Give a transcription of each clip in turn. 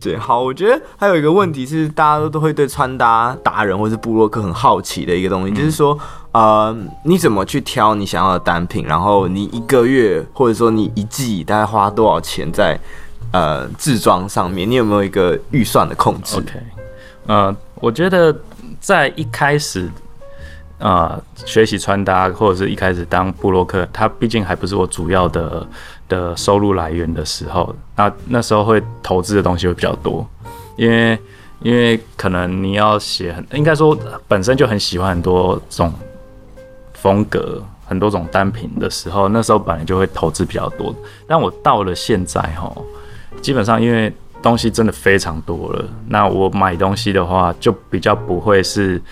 对，好，我觉得还有一个问题是，大家都都会对穿搭达人或是布洛克很好奇的一个东西，嗯、就是说，呃，你怎么去挑你想要的单品？然后你一个月或者说你一季大概花多少钱在呃制装上面？你有没有一个预算的控制？OK，呃，我觉得在一开始。呃，学习穿搭或者是一开始当布洛克，它毕竟还不是我主要的的收入来源的时候，那那时候会投资的东西会比较多，因为因为可能你要写很，应该说本身就很喜欢很多种风格，很多种单品的时候，那时候本来就会投资比较多。但我到了现在哈，基本上因为东西真的非常多了，那我买东西的话就比较不会是。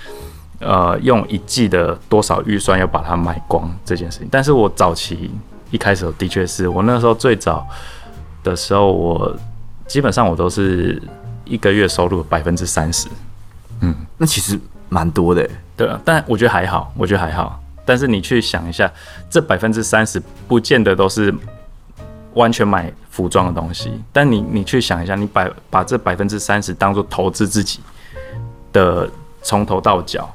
呃，用一季的多少预算要把它买光这件事情，但是我早期一开始的确是我那时候最早的时候，我基本上我都是一个月收入百分之三十，嗯，那其实蛮多的，对啊，但我觉得还好，我觉得还好。但是你去想一下，这百分之三十不见得都是完全买服装的东西，但你你去想一下，你把把这百分之三十当做投资自己的从头到脚。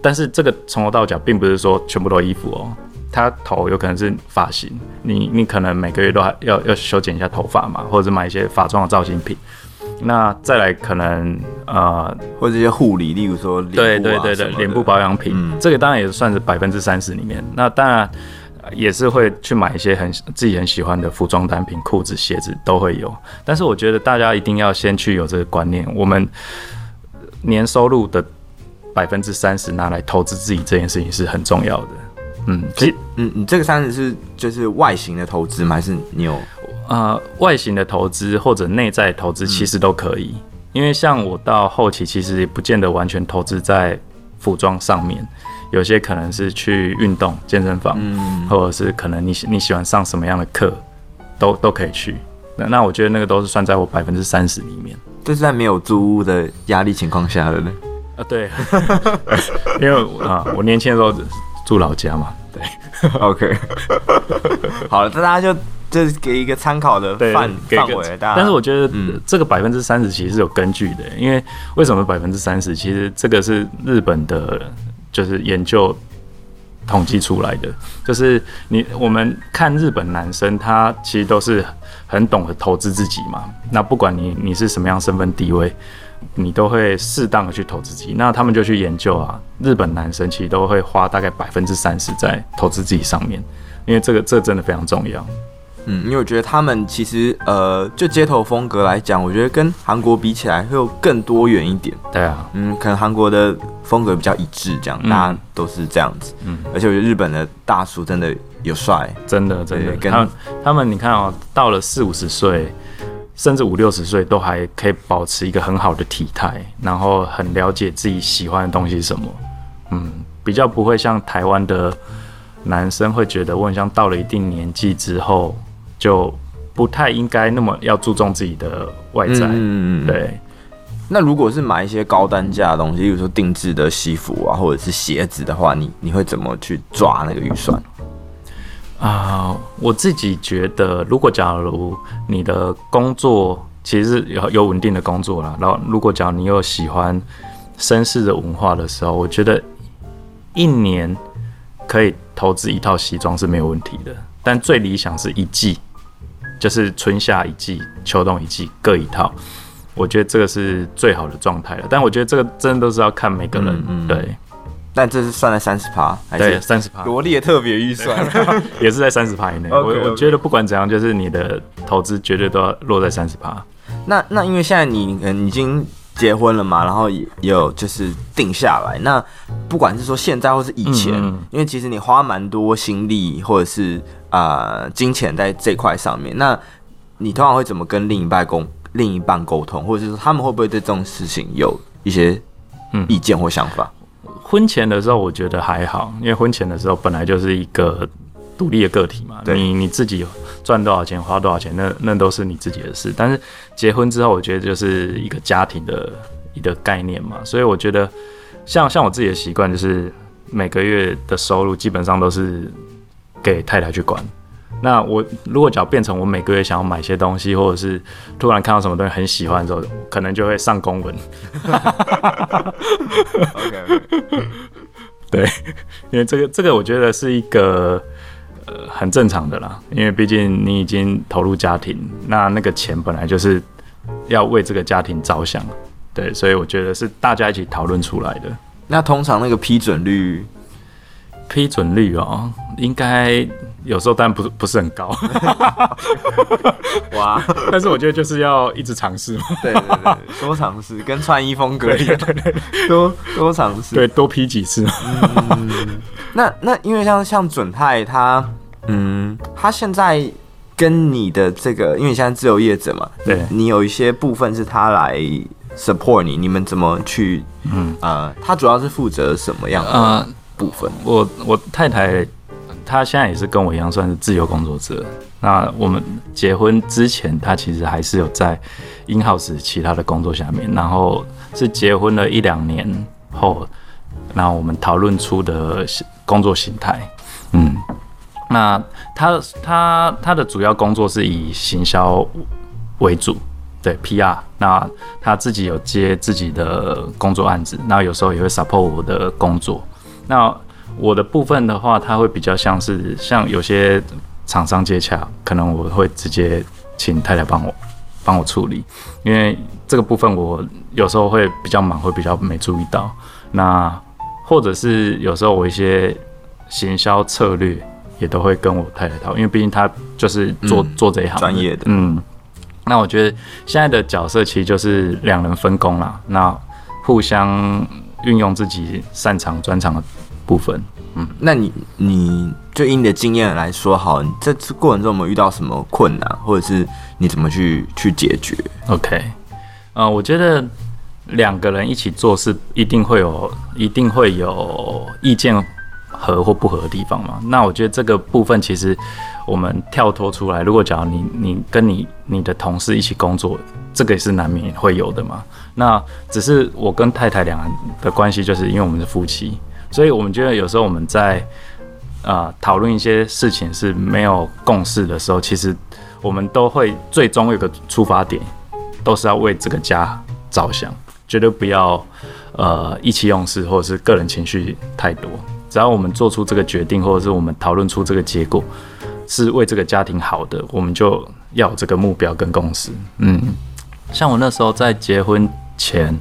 但是这个从头到脚并不是说全部都衣服哦，他头有可能是发型，你你可能每个月都还要要修剪一下头发嘛，或者是买一些发妆的造型品。那再来可能呃，或者一些护理，例如说对对对对，脸部保养品，嗯、这个当然也算是百分之三十里面。那当然也是会去买一些很自己很喜欢的服装单品，裤子、鞋子都会有。但是我觉得大家一定要先去有这个观念，我们年收入的。百分之三十拿来投资自己这件事情是很重要的。嗯，其实，嗯，你这个三十是就是外形的投资吗？还是你有呃外形的投资或者内在投资其实都可以。嗯、因为像我到后期其实也不见得完全投资在服装上面，有些可能是去运动健身房，嗯，或者是可能你你喜欢上什么样的课，都都可以去。那那我觉得那个都是算在我百分之三十里面。这是在没有租屋的压力情况下的呢。啊，对，因为啊，我年轻的时候住老家嘛，对，OK，好了，那大家就就给一个参考的范范围，但是我觉得这个百分之三十其实是有根据的，因为为什么百分之三十？其实这个是日本的，就是研究统计出来的，就是你我们看日本男生，他其实都是很懂得投资自己嘛，那不管你你是什么样身份地位。你都会适当的去投资自己，那他们就去研究啊，日本男生其实都会花大概百分之三十在投资自己上面，因为这个这个真的非常重要。嗯，因为我觉得他们其实呃，就街头风格来讲，我觉得跟韩国比起来会有更多元一点。对啊，嗯，可能韩国的风格比较一致，这样、嗯、大家都是这样子。嗯，而且我觉得日本的大叔真的有帅，真的真的，跟他们他们你看哦，到了四五十岁。甚至五六十岁都还可以保持一个很好的体态，然后很了解自己喜欢的东西是什么，嗯，比较不会像台湾的男生会觉得，我很像到了一定年纪之后，就不太应该那么要注重自己的外在。嗯嗯对。那如果是买一些高单价的东西，比如说定制的西服啊，或者是鞋子的话，你你会怎么去抓那个预算？啊，uh, 我自己觉得，如果假如你的工作其实有有稳定的工作啦，然后如果假如你又喜欢绅士的文化的时候，我觉得一年可以投资一套西装是没有问题的。但最理想是一季，就是春夏一季、秋冬一季各一套，我觉得这个是最好的状态了。但我觉得这个真的都是要看每个人，嗯嗯对。但这是算在三十趴，还是三十趴？罗列特别预算 也是在三十趴以内。我我觉得不管怎样，就是你的投资绝对都要落在三十趴。那那因为现在你嗯已经结婚了嘛，然后也有就是定下来。那不管是说现在或是以前，嗯嗯因为其实你花蛮多心力或者是啊、呃、金钱在这块上面，那你通常会怎么跟另一半沟另一半沟通，或者是说他们会不会对这种事情有一些意见或想法？婚前的时候，我觉得还好，因为婚前的时候本来就是一个独立的个体嘛，你你自己赚多少钱花多少钱，那那都是你自己的事。但是结婚之后，我觉得就是一个家庭的一个概念嘛，所以我觉得像像我自己的习惯，就是每个月的收入基本上都是给太太去管。那我如果只要变成我每个月想要买些东西，或者是突然看到什么东西很喜欢之后，可能就会上公文。OK，对，因为这个这个我觉得是一个呃很正常的啦，因为毕竟你已经投入家庭，那那个钱本来就是要为这个家庭着想，对，所以我觉得是大家一起讨论出来的。那通常那个批准率，批准率哦，应该有时候当然不是不是很高，哇！但是我觉得就是要一直尝试嘛，对对对，多尝试，跟穿衣风格一样，对对对，多多尝试，对，多批几次。嗯，那那因为像像准太他，嗯，他现在跟你的这个，因为你现在自由业者嘛，对，你有一些部分是他来。support 你，你们怎么去？嗯呃，他主要是负责什么样的部分？呃、我我太太他现在也是跟我一样算是自由工作者。那我们结婚之前，他其实还是有在 in house 其他的工作下面。然后是结婚了一两年后，那我们讨论出的工作形态。嗯，那他他他的主要工作是以行销为主。对 PR，那他自己有接自己的工作案子，那有时候也会 support 我的工作。那我的部分的话，它会比较像是像有些厂商接洽，可能我会直接请太太帮我帮我处理，因为这个部分我有时候会比较忙，会比较没注意到。那或者是有时候我一些行销策略也都会跟我太太讨论，因为毕竟他就是做、嗯、做这一行专业的，嗯。那我觉得现在的角色其实就是两人分工啦，那互相运用自己擅长专长的部分。嗯，那你你就以你的经验来说，好，你这次过程中有没有遇到什么困难，或者是你怎么去去解决？OK，呃，我觉得两个人一起做事，一定会有一定会有意见合或不合的地方嘛。那我觉得这个部分其实。我们跳脱出来，如果假如你你跟你你的同事一起工作，这个也是难免会有的嘛。那只是我跟太太两人的关系，就是因为我们是夫妻，所以我们觉得有时候我们在啊讨论一些事情是没有共识的时候，其实我们都会最终有个出发点，都是要为这个家着想，绝对不要呃意气用事或者是个人情绪太多。只要我们做出这个决定，或者是我们讨论出这个结果。是为这个家庭好的，我们就要有这个目标跟共识。嗯，像我那时候在结婚前，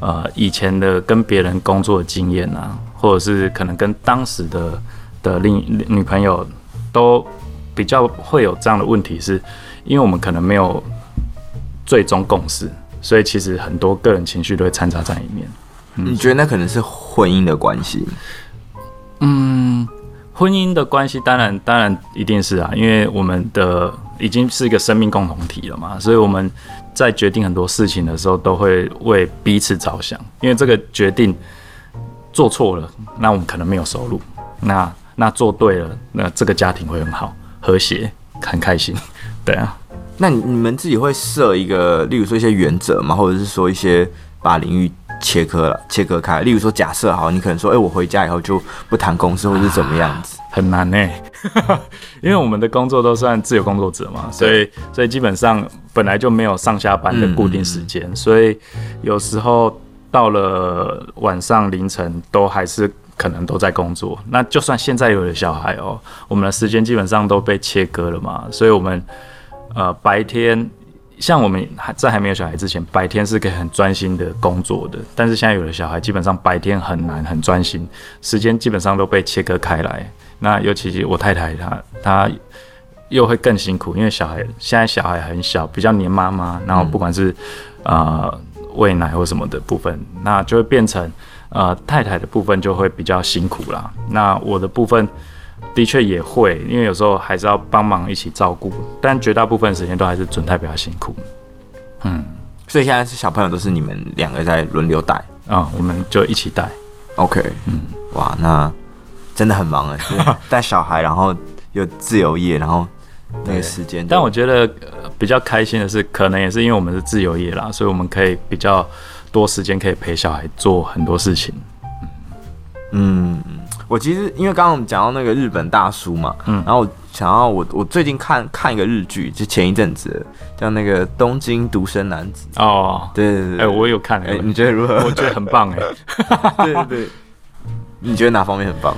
呃，以前的跟别人工作的经验啊，或者是可能跟当时的的另女朋友，都比较会有这样的问题，是因为我们可能没有最终共识，所以其实很多个人情绪都会掺杂在里面。嗯，你觉得那可能是婚姻的关系？嗯。婚姻的关系当然当然一定是啊，因为我们的已经是一个生命共同体了嘛，所以我们在决定很多事情的时候都会为彼此着想。因为这个决定做错了，那我们可能没有收入；那那做对了，那这个家庭会很好、和谐、很开心。对啊，那你你们自己会设一个，例如说一些原则嘛？或者是说一些把领域？切割了，切割开。例如说，假设好，你可能说，哎、欸，我回家以后就不谈公司，或者是怎么样子，啊、很难呢。因为我们的工作都算自由工作者嘛，所以所以基本上本来就没有上下班的固定时间，嗯嗯，所以有时候到了晚上凌晨都还是可能都在工作。那就算现在有了小孩哦，我们的时间基本上都被切割了嘛，所以我们呃白天。像我们还在还没有小孩之前，白天是可以很专心的工作的。但是现在有了小孩，基本上白天很难很专心，时间基本上都被切割开来。那尤其是我太太她，她又会更辛苦，因为小孩现在小孩很小，比较黏妈妈，然后不管是呃喂奶或什么的部分，那就会变成呃太太的部分就会比较辛苦啦。那我的部分。的确也会，因为有时候还是要帮忙一起照顾，但绝大部分时间都还是准太比较辛苦。嗯，所以现在是小朋友都是你们两个在轮流带啊、嗯，我们就一起带。OK，嗯，哇，那真的很忙哎，带小孩，然后又自由业，然后那个时间。但我觉得比较开心的是，可能也是因为我们是自由业啦，所以我们可以比较多时间可以陪小孩做很多事情。嗯。嗯我其实因为刚刚我们讲到那个日本大叔嘛，嗯，然后我想要我我最近看看一个日剧，就前一阵子叫那个《东京独身男子》哦，对对对，哎、欸，我有看，哎、欸，你觉得如何？我觉得很棒，哎，对对对，你觉得哪方面很棒？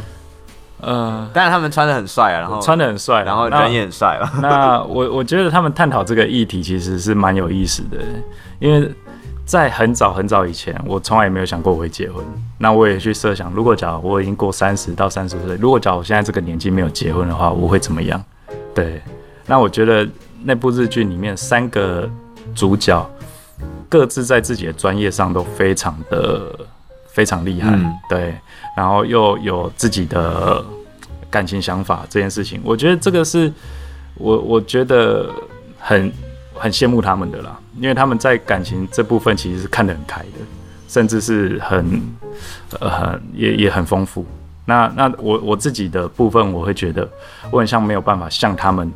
呃，但是他们穿得很帅啊，然后穿得很帅，然后人也很帅了。那 我我觉得他们探讨这个议题其实是蛮有意思的，因为。在很早很早以前，我从来也没有想过我会结婚。那我也去设想，如果假如我已经过三十到三十岁，如果假如我现在这个年纪没有结婚的话，我会怎么样？对。那我觉得那部日剧里面三个主角各自在自己的专业上都非常的非常厉害，嗯，对。然后又有自己的感情想法这件事情，我觉得这个是我我觉得很。很羡慕他们的啦，因为他们在感情这部分其实是看得很开的，甚至是很呃很也也很丰富。那那我我自己的部分，我会觉得我很像没有办法像他们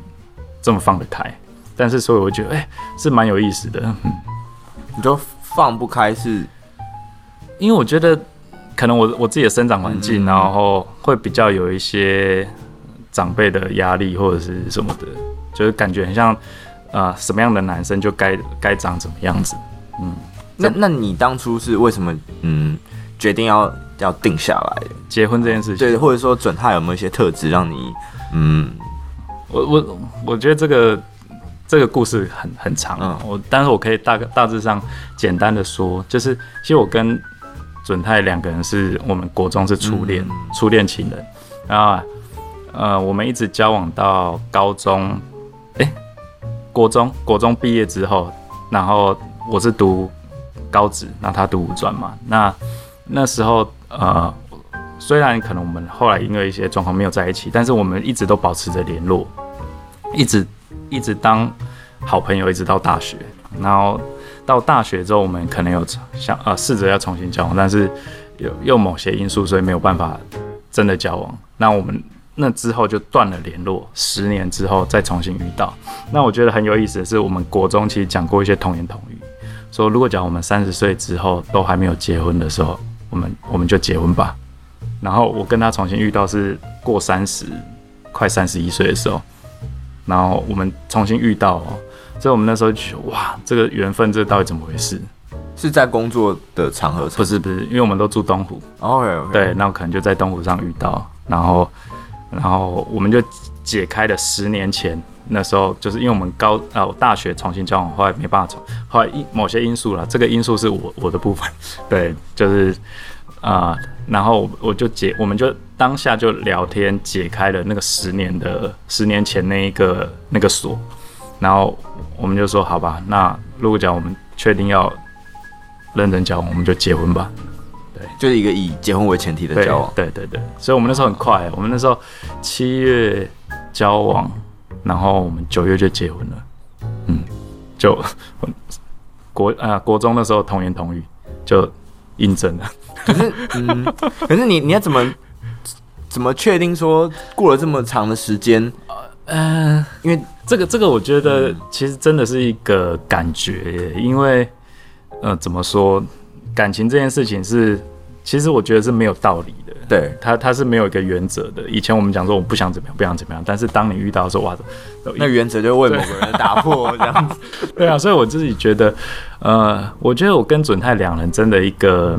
这么放得开，但是所以我觉得哎、欸、是蛮有意思的。嗯，你说放不开是，因为我觉得可能我我自己的生长环境，然后会比较有一些长辈的压力或者是什么的，就是感觉很像。啊、呃，什么样的男生就该该长怎么样子？嗯，那那你当初是为什么嗯决定要要定下来结婚这件事情？对，或者说准他有没有一些特质让你嗯，我我我觉得这个这个故事很很长，嗯，我但是我可以大大致上简单的说，就是其实我跟准太两个人是我们国中是初恋、嗯、初恋情人，然后呃我们一直交往到高中，哎、欸。国中，国中毕业之后，然后我是读高职，那他读五专嘛。那那时候，呃，虽然可能我们后来因为一些状况没有在一起，但是我们一直都保持着联络，一直一直当好朋友，一直到大学。然后到大学之后，我们可能有想呃试着要重新交往，但是有有某些因素，所以没有办法真的交往。那我们。那之后就断了联络，十年之后再重新遇到。那我觉得很有意思的是，我们国中其实讲过一些童言童语，说如果讲我们三十岁之后都还没有结婚的时候，我们我们就结婚吧。然后我跟他重新遇到是过三十，快三十一岁的时候，然后我们重新遇到，所以我们那时候就觉得哇，这个缘分这到底怎么回事？是在工作的场合？不是不是，因为我们都住东湖。OK。对，那我可能就在东湖上遇到，然后。然后我们就解开了十年前那时候，就是因为我们高啊，我大学重新交往，后来没办法重，后来因某些因素了，这个因素是我我的部分，对，就是啊、呃，然后我就解，我们就当下就聊天解开了那个十年的十年前那一个那个锁，然后我们就说好吧，那如果讲我们确定要认真交往，我们就结婚吧。对就是一个以结婚为前提的交往，对对对，所以我们那时候很快，我们那时候七月交往，然后我们九月就结婚了，嗯，就 国啊、呃、国中的时候童言童语就印证了。可是，嗯，可是你你要怎么怎么确定说过了这么长的时间？呃，因为这个这个我觉得其实真的是一个感觉，因为呃怎么说？感情这件事情是，其实我觉得是没有道理的。对，他他是没有一个原则的。以前我们讲说我不想怎么样，不想怎么样，但是当你遇到的时候哇，那原则就为某个人打破这样子。对啊，所以我自己觉得，呃，我觉得我跟准泰两人真的一个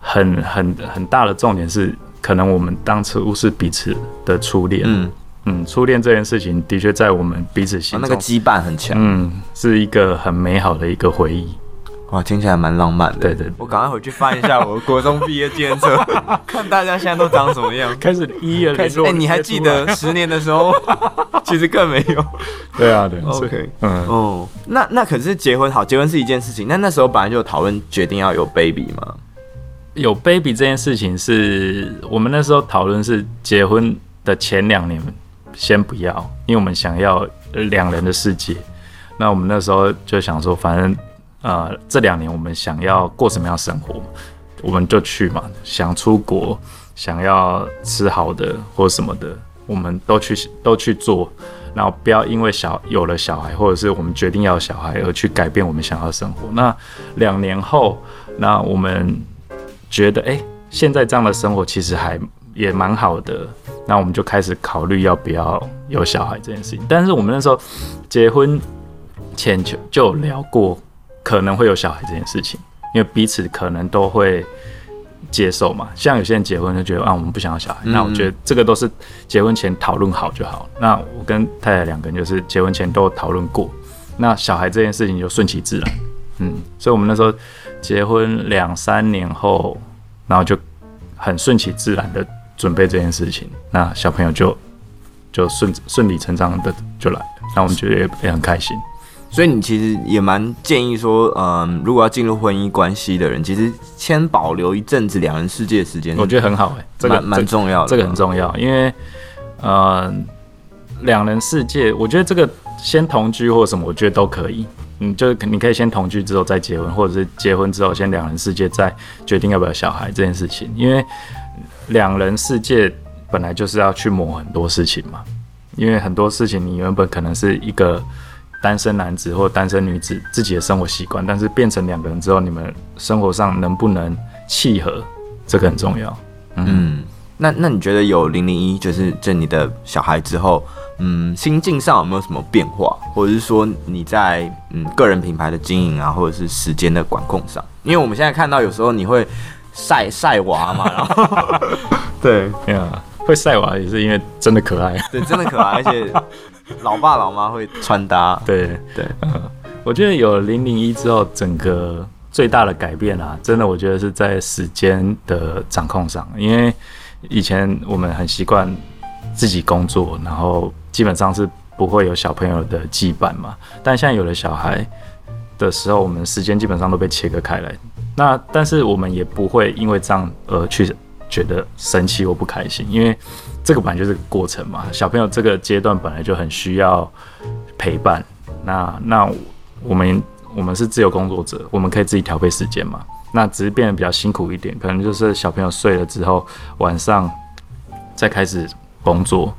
很很很大的重点是，可能我们当初是彼此的初恋。嗯嗯，初恋这件事情的确在我们彼此心中，哦，那个羁绊很强。嗯，是一个很美好的一个回忆。哇，听起来蛮浪漫的。对对，对，我赶快回去翻一下我国中毕业纪念册，看大家现在都长什么样。开始一月开始，哎，你还记得十年的时候？其实更没有。对啊，对。OK，嗯哦，那那可是结婚好，结婚是一件事情。那那时候本来就有讨论决定要有 baby 吗？有 baby 这件事情是我们那时候讨论是结婚的前两年先不要，因为我们想要两人的世界。那我们那时候就想说，反正。呃，这两年我们想要过什么样生活，我们就去嘛。想出国，想要吃好的或什么的，我们都去都去做。然后不要因为小有了小孩，或者是我们决定要小孩而去改变我们想要的生活。那两年后，那我们觉得，哎，现在这样的生活其实还也蛮好的。那我们就开始考虑要不要有小孩这件事情。但是我们那时候结婚前就就有聊过可能会有小孩这件事情，因为彼此可能都会接受嘛。像有些人结婚就觉得啊，我们不想要小孩，嗯、那我觉得这个都是结婚前讨论好就好。那我跟太太两个人就是结婚前都有讨论过，那小孩这件事情就顺其自然。嗯，所以我们那时候结婚两三年后，然后就很顺其自然的准备这件事情，那小朋友就就顺顺理成章的就来了，那我们觉得也也很开心。所以你其实也蛮建议说，嗯、呃，如果要进入婚姻关系的人，其实先保留一阵子两人世界的时间，我觉得很好哎、欸，这个蛮重要的，这个很重要，因为呃，两人世界，我觉得这个先同居或什么，我觉得都可以。嗯，就是你可以先同居之后再结婚，或者是结婚之后先两人世界再决定要不要小孩这件事情。因为两人世界本来就是要去磨很多事情嘛。因为很多事情你原本可能是一个单身男子或单身女子自己的生活习惯，但是变成两个人之后，你们生活上能不能契合，这个很重要。嗯，嗯，那那你觉得有零零一，就是这你的小孩之后？嗯，心境上有没有什么变化，或者是说你在嗯个人品牌的经营啊，或者是时间的管控上？因为我们现在看到有时候你会晒晒娃嘛，然后对，呀、会晒娃也是因为真的可爱，对，真的可爱，而且老爸老妈会穿搭，对对，嗯，我觉得有零零一之后，整个最大的改变啊，真的我觉得是在时间的掌控上，因为以前我们很习惯自己工作，然后。基本上是不会有小朋友的羁绊嘛，但现在有了小孩的时候，我们时间基本上都被切割开来。那但是我们也不会因为这样而去觉得生气或不开心，因为这个本来就是个过程嘛。小朋友这个阶段本来就很需要陪伴。那那我们我们是自由工作者，我们可以自己调配时间嘛。那只是变得比较辛苦一点，可能就是小朋友睡了之后，晚上再开始工作。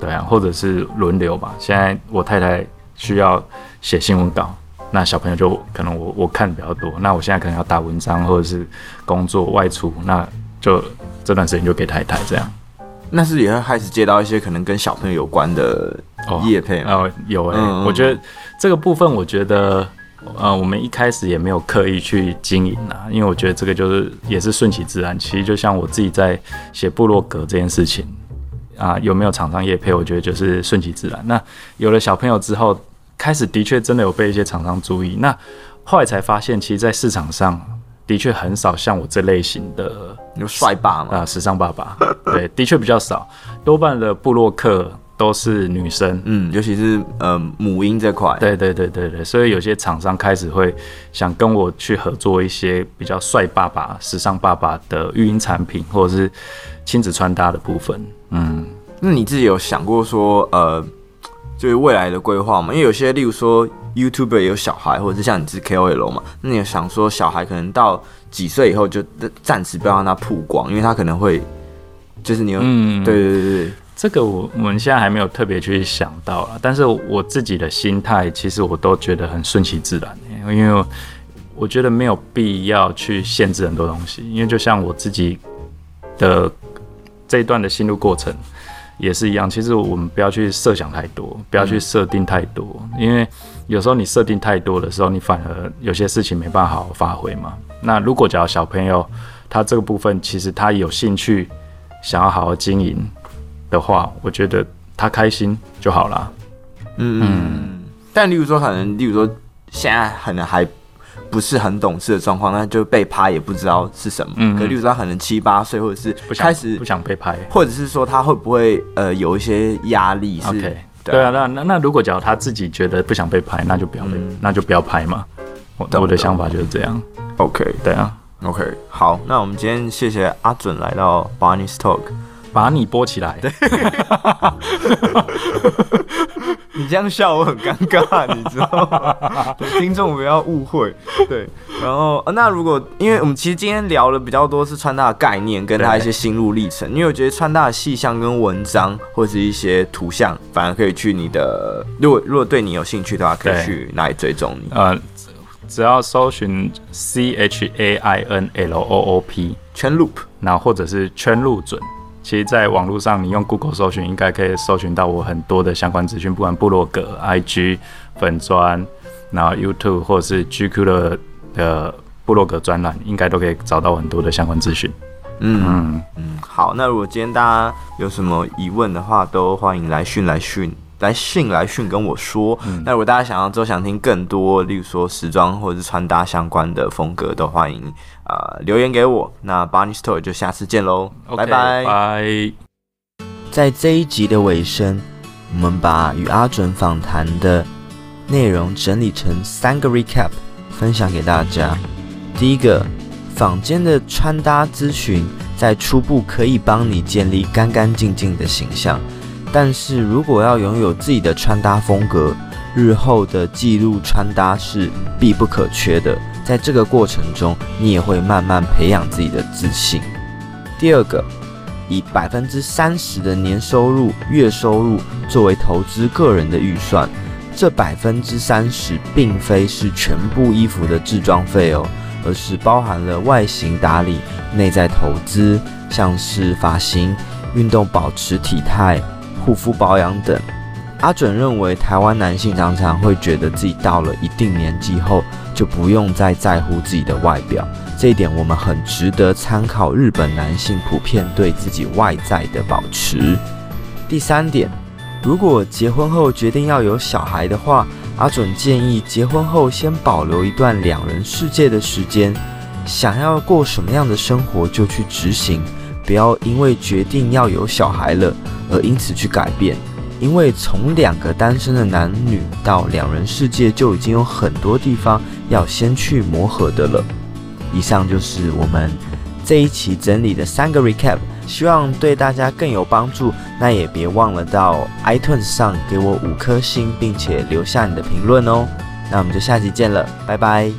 对啊，或者是轮流吧。现在我太太需要写新闻稿，那小朋友就可能我我看比较多。那我现在可能要打文章，或者是工作外出，那就这段时间就给他一台这样。那是也会开始接到一些可能跟小朋友有关的业配哦，哦，有哎、欸，嗯嗯，我觉得这个部分，我觉得呃，我们一开始也没有刻意去经营啊，因为我觉得这个就是也是顺其自然。其实就像我自己在写部落格这件事情。啊，有没有厂商业配？我觉得就是顺其自然。那有了小朋友之后，开始的确真的有被一些厂商注意。那后来才发现，其实，在市场上的确很少像我这类型的有帅爸嘛啊，时尚爸爸，对，的确比较少。多半的部落客都是女生，嗯，尤其是呃母婴这块。对对对对对，所以有些厂商开始会想跟我去合作一些比较帅爸爸、时尚爸爸的育婴产品，或者是亲子穿搭的部分。嗯，那你自己有想过说，呃，就是未来的规划嘛？因为有些，例如说 YouTuber 也有小孩，或者是像你是 KOL 嘛，那你有想说小孩可能到几岁以后就暂时不要让他曝光，因为他可能会，就是你有，嗯，对对对对，这个我我们现在还没有特别去想到啦，但是我自己的心态其实我都觉得很顺其自然，因为我觉得没有必要去限制很多东西，因为就像我自己的。这一段的心路过程也是一样，其实我们不要去设想太多，不要去设定太多，因为有时候你设定太多的时候，你反而有些事情没办法好好发挥嘛。那如果假如小朋友他这个部分其实他有兴趣，想要好好经营的话，我觉得他开心就好了。嗯嗯。但例如说，可能例如说现在可能还。不是很懂事的状况，那就被拍也不知道是什么。嗯，可例如说他可能七八岁，或者是开始不想被拍，或者是说他会不会呃有一些压力是？okay, 对，对啊，那那那如果假如他自己觉得不想被拍，那就不要被，嗯、那就不要拍嘛。我我的想法就是这样。OK，对啊，OK，好，那我们今天谢谢阿准来到 Barney's Talk，把你播起来。对。你这样笑我很尴尬，你知道吗？听众不要误会。对，然后那如果因为我们其实今天聊了比较多是穿搭的概念，跟他一些心路历程。因为我觉得穿搭的细项跟文章或者是一些图像，反而可以去你的，如果如果对你有兴趣的话，可以去哪里追踪你？呃，只要搜寻 C H A I N L O O P 圈 loop，然后或者是圈路准。其实，在网络上，你用 Google 搜寻，应该可以搜寻到我很多的相关资讯，不管部落格、IG、粉砖，然后 YouTube 或者是 GQ 的的部落格专栏，应该都可以找到很多的相关资讯。嗯嗯嗯，好，那如果今天大家有什么疑问的话，都欢迎来讯来讯。来信来讯跟我说，嗯、那如果大家想要之后想听更多，例如说时装或者是穿搭相关的风格，都欢迎啊、呃、留言给我。那 Barney Store 就下次见喽拜拜拜。在这一集的尾声，我们把与阿准访谈的内容整理成三个 recap，分享给大家。第一个，坊间的穿搭咨询在初步可以帮你建立干干净净的形象。但是如果要拥有自己的穿搭风格，日后的记录穿搭是必不可缺的。在这个过程中，你也会慢慢培养自己的自信。第二个，以百分之三十的年收入、月收入作为投资个人的预算，这百分之三十并非是全部衣服的制装费哦，而是包含了外形打理、内在投资，像是发型、运动保持体态。护肤保养等，阿准认为台湾男性常常会觉得自己到了一定年纪后就不用再在乎自己的外表，这一点我们很值得参考。日本男性普遍对自己外在的保持。第三点，如果结婚后决定要有小孩的话，阿准建议结婚后先保留一段两人世界的时间，想要过什么样的生活就去执行。不要因为决定要有小孩了而因此去改变，因为从两个单身的男女到两人世界就已经有很多地方要先去磨合的了。以上就是我们这一期整理的三个 recap，希望对大家更有帮助。那也别忘了到 iTunes 上给我五颗星，并且留下你的评论哦。那我们就下期见了，拜拜。